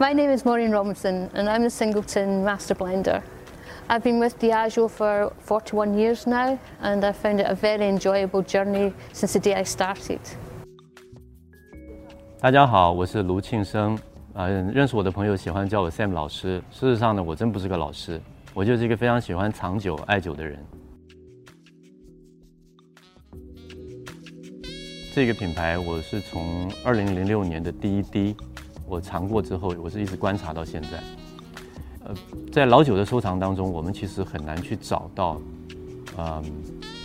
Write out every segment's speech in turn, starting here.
My name is Maureen Robinson and I'm the Singleton Master Blender. I've been with Diageo for 41 years now and I found it a very enjoyable journey since the day I started. 大家好，我是卢磬声。啊、呃，认识我的朋友喜欢叫我 Sam 老师。事实上呢，我真不是个老师，我就是一个非常喜欢藏酒、爱酒的人。这个品牌我是从2006年的第一滴我尝过之后，我是一直观察到现在。呃，在老酒的收藏当中，我们其实很难去找到，嗯，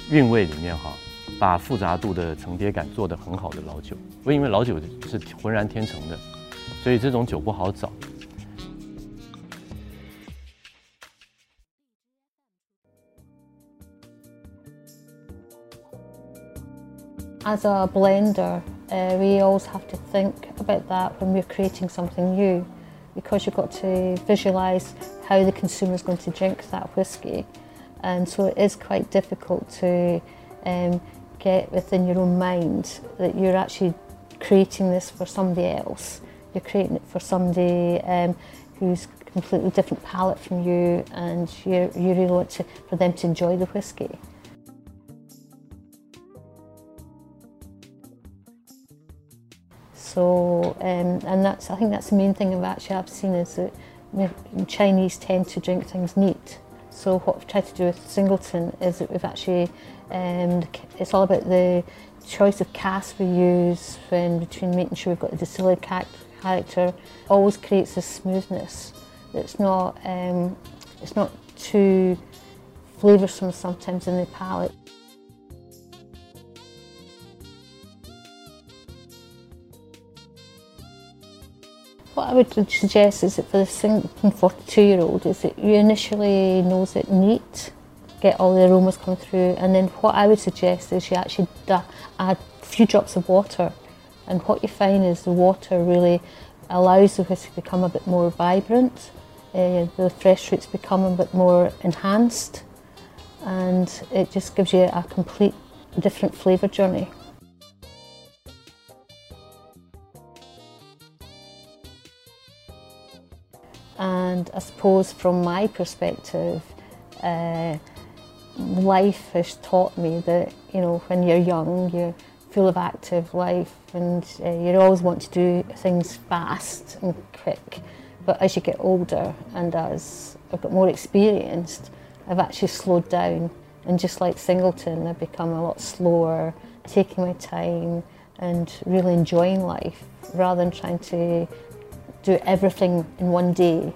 韵味里面哈，把复杂度的层叠感做得很好的老酒。因为老酒是浑然天成的，所以这种酒不好找。As a blender, uh, we always have to think about that when we're creating something new because you've got to visualise how the consumer is going to drink that whisky. And so it is quite difficult to um, get within your own mind that you're actually creating this for somebody else. You're creating it for somebody um, who's completely different palate from you and you you really want to, for them to enjoy the whisky. So, um, and that's, I think that's the main thing I've actually I've seen is that Chinese tend to drink things neat. So what I've tried to do with Singleton is that we've actually, um, it's all about the choice of cask we use when between making sure we've got the distillery character always creates this smoothness. It's not, um, it's not too flavoursome sometimes in the palate. What I would suggest is that for the Singleton 42 year old is that you initially nose it neat, get all the aromas come through and then what I would suggest is you actually add a few drops of water and what you find is the water really allows the whisky to become a bit more vibrant, uh, the fresh fruits become a bit more enhanced and it just gives you a complete different flavour journey. And I suppose from my perspective, uh, life has taught me that, you know, when you're young, you're full of active life and uh, you always want to do things fast and quick. But as you get older and as I've got more experienced, I've actually slowed down. And just like Singleton, I've become a lot slower, taking my time and really enjoying life rather than trying to do everything in one day